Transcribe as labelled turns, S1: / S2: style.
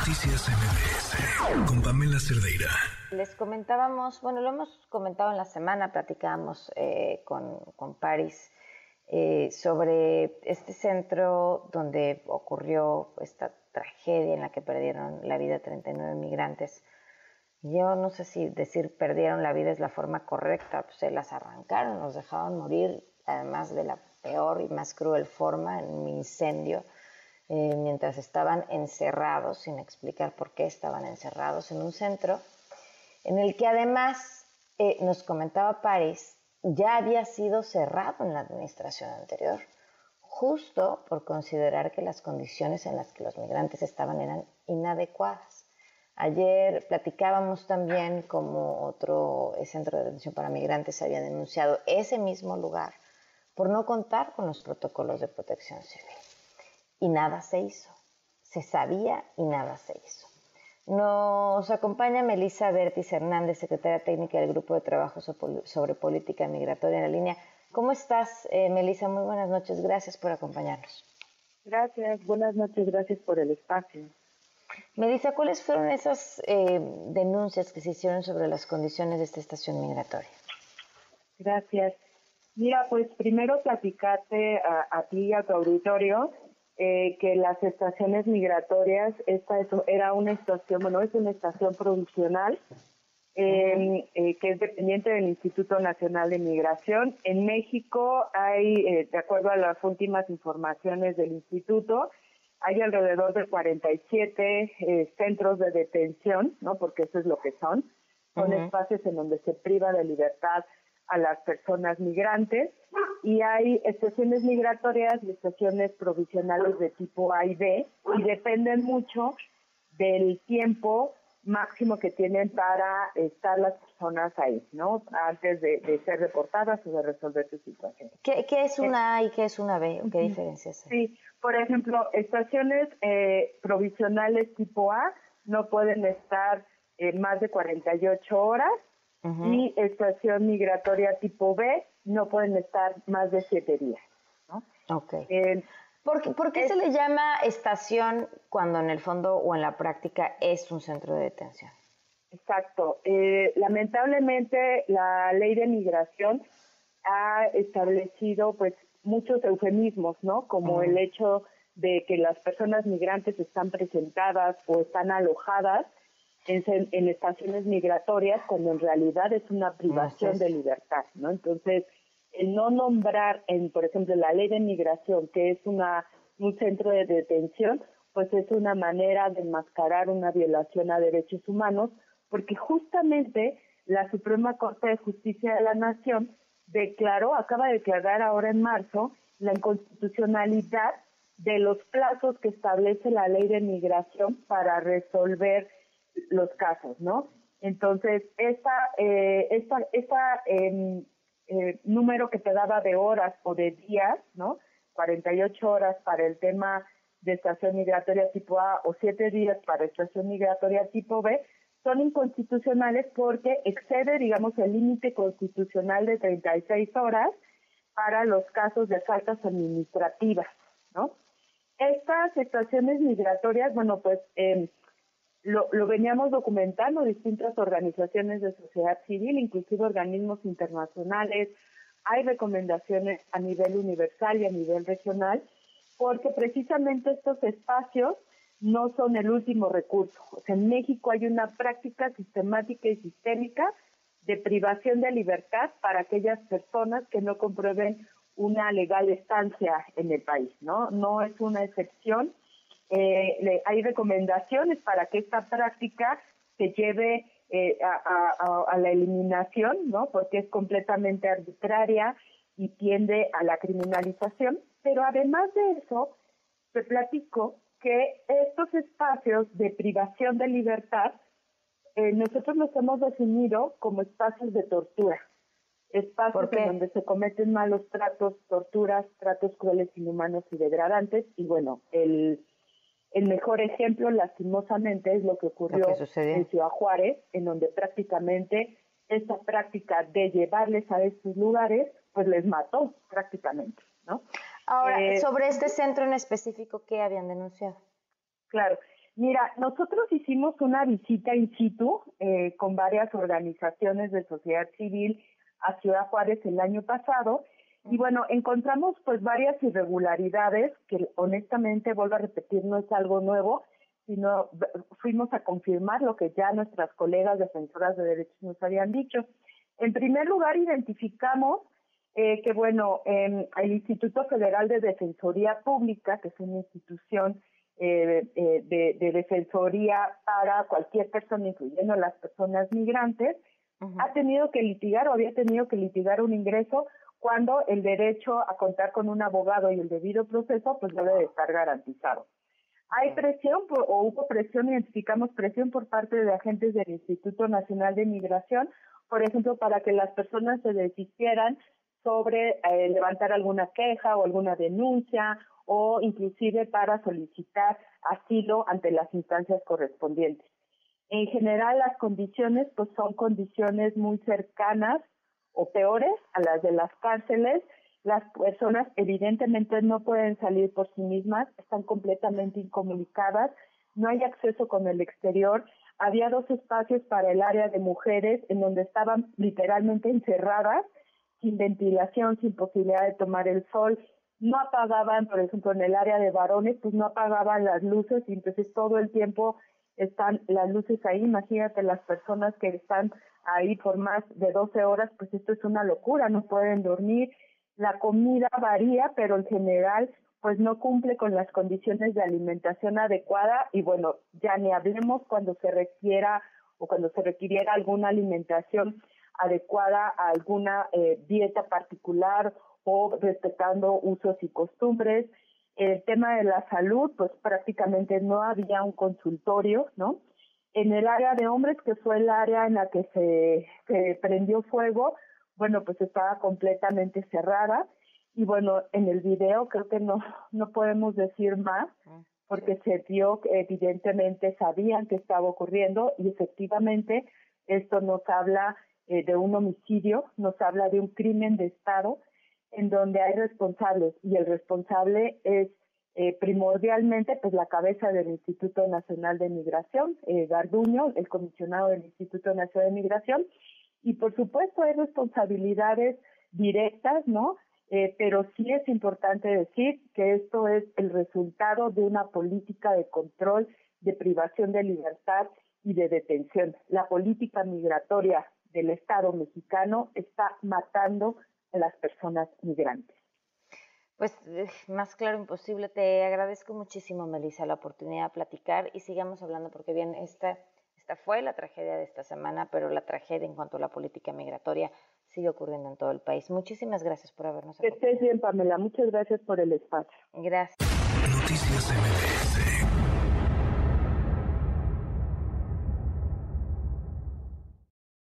S1: Noticias MBS con Pamela Cerdeira.
S2: Les comentábamos, bueno, lo hemos comentado en la semana, platicábamos eh, con, con Paris eh, sobre este centro donde ocurrió esta tragedia en la que perdieron la vida 39 migrantes. Yo no sé si decir perdieron la vida es la forma correcta, pues se las arrancaron, los dejaban morir, además de la peor y más cruel forma, en un incendio eh, mientras estaban encerrados, sin explicar por qué estaban encerrados en un centro, en el que además, eh, nos comentaba París, ya había sido cerrado en la administración anterior, justo por considerar que las condiciones en las que los migrantes estaban eran inadecuadas. Ayer platicábamos también como otro centro de detención para migrantes había denunciado ese mismo lugar por no contar con los protocolos de protección civil y nada se hizo. Se sabía y nada se hizo. Nos acompaña Melisa Bertis Hernández, secretaria técnica del Grupo de Trabajo sobre Política Migratoria en la línea. ¿Cómo estás, eh, Melisa? Muy buenas noches. Gracias por acompañarnos.
S3: Gracias. Buenas noches. Gracias por el espacio.
S2: Melissa, ¿cuáles fueron esas eh, denuncias que se hicieron sobre las condiciones de esta estación migratoria?
S3: Gracias. Mira, pues primero platicarte a, a ti y a tu auditorio eh, que las estaciones migratorias, esta era una estación, bueno, es una estación provisional eh, que es dependiente del Instituto Nacional de Migración. En México hay, eh, de acuerdo a las últimas informaciones del instituto, hay alrededor de 47 centros de detención, ¿no? Porque eso es lo que son. Son espacios en donde se priva de libertad a las personas migrantes y hay estaciones migratorias y estaciones provisionales de tipo A y B y dependen mucho del tiempo máximo que tienen para estar las personas ahí, ¿no? Antes de, ser reportadas o de resolver su situación.
S2: ¿Qué, es una A y qué es una B? ¿Qué diferencias
S3: hay? Sí, por ejemplo, estaciones eh, provisionales tipo A no pueden estar eh, más de 48 horas y estación migratoria tipo B no pueden estar más de siete días. ¿no?
S2: Okay. Eh, ¿Por, qué se le llama estación cuando en el fondo o en la práctica es un centro de detención?
S3: Exacto. Eh, lamentablemente la ley de migración ha establecido pues muchos eufemismos, ¿no? Como el hecho de que las personas migrantes están presentadas o están alojadas en, estaciones migratorias cuando en realidad es una privación de libertad, ¿no? Entonces, el no nombrar, en, por ejemplo, la ley de migración, que es una un centro de detención, pues es una manera de enmascarar una violación a derechos humanos, porque justamente la Suprema Corte de Justicia de la Nación declaró, acaba de declarar ahora en marzo, la inconstitucionalidad de los plazos que establece la ley de migración para resolver los casos, ¿no? Entonces, esta, eh, esta, esta em, eh, número que te daba de horas o de días, ¿no? 48 horas para el tema de estación migratoria tipo A o 7 días para estación migratoria tipo B, son inconstitucionales porque excede, digamos, el límite constitucional de 36 horas para los casos de faltas administrativas, ¿no? Estas estaciones migratorias, bueno, pues eh, lo, lo, veníamos documentando distintas organizaciones de sociedad civil, inclusive organismos internacionales. Hay recomendaciones a nivel universal y a nivel regional, porque precisamente estos espacios no son el último recurso. en México hay una práctica sistemática y sistémica de privación de libertad para aquellas personas que no comprueben una legal estancia en el país, ¿no? No es una excepción eh, hay recomendaciones para que esta práctica se lleve eh, a, la eliminación, ¿no? Porque es completamente arbitraria y tiende a la criminalización. Pero además de eso, te platico que estos espacios de privación de libertad, eh, nosotros los hemos definido como espacios de tortura. Espacios en donde se cometen malos tratos, torturas, tratos crueles, inhumanos y degradantes. Y bueno, el el mejor ejemplo, lastimosamente, es lo que ocurrió en Ciudad Juárez, en donde prácticamente esta práctica de llevarles a estos lugares, pues les mató prácticamente, ¿no?
S2: Ahora, eh, sobre este centro en específico, ¿qué habían denunciado?
S3: Claro. Mira, nosotros hicimos una visita in situ eh, con varias organizaciones de sociedad civil a Ciudad Juárez el año pasado y bueno, encontramos pues varias irregularidades que honestamente, vuelvo a repetir, no es algo nuevo, sino fuimos a confirmar lo que ya nuestras colegas defensoras de derechos nos habían dicho. En primer lugar, identificamos eh, que, bueno, el Instituto Federal de Defensoría Pública, que es una institución eh, eh, de, defensoría para cualquier persona, incluyendo las personas migrantes, ha tenido que litigar o había tenido que litigar un ingreso cuando el derecho a contar con un abogado y el debido proceso pues debe de estar garantizado. Hay presión o hubo presión, identificamos presión por parte de agentes del Instituto Nacional de Migración, por ejemplo, para que las personas se desistieran sobre eh, levantar alguna queja o alguna denuncia o inclusive para solicitar asilo ante las instancias correspondientes. En general, las condiciones pues son condiciones muy cercanas o peores a las de las cárceles las personas evidentemente no pueden salir por sí mismas, están completamente incomunicadas, no hay acceso con el exterior. Había dos espacios para el área de mujeres en donde estaban literalmente encerradas, sin ventilación, sin posibilidad de tomar el sol. No apagaban, por ejemplo, en el área de varones, pues no apagaban las luces y entonces todo el tiempo están las luces ahí. Imagínate las personas que están ahí por más de 12 horas, pues esto es una locura, no pueden dormir la comida varía, pero en general pues no cumple con las condiciones de alimentación adecuada y bueno, ya ni hablemos cuando se requiera o cuando se requiriera alguna alimentación adecuada a alguna eh, dieta particular o respetando usos y costumbres. El tema de la salud, pues prácticamente no había un consultorio, ¿no? En el área de hombres, que fue el área en la que se, se prendió fuego, bueno, pues estaba completamente cerrada y bueno, en el video creo que no, no podemos decir más ah, porque se vio que evidentemente sabían que estaba ocurriendo y efectivamente esto nos habla eh, de un homicidio, nos habla de un crimen de Estado en donde hay responsables y el responsable es eh, primordialmente pues la cabeza del Instituto Nacional de Migración, eh, Garduño, el comisionado del Instituto Nacional de Migración, y por supuesto hay responsabilidades directas, ¿no? Eh, pero sí es importante decir que esto es el resultado de una política de control, de privación de libertad y de detención. La política migratoria del Estado mexicano está matando las personas migrantes.
S2: Pues eh, más claro imposible. Te agradezco muchísimo, Melissa, la oportunidad de platicar y sigamos hablando porque bien, esta fue la tragedia de esta semana, pero la tragedia en cuanto a la política migratoria sigue ocurriendo en todo el país. Muchísimas gracias por habernos
S3: acompañado. Que estés bien, Pamela. Muchas gracias por el espacio.
S2: Gracias.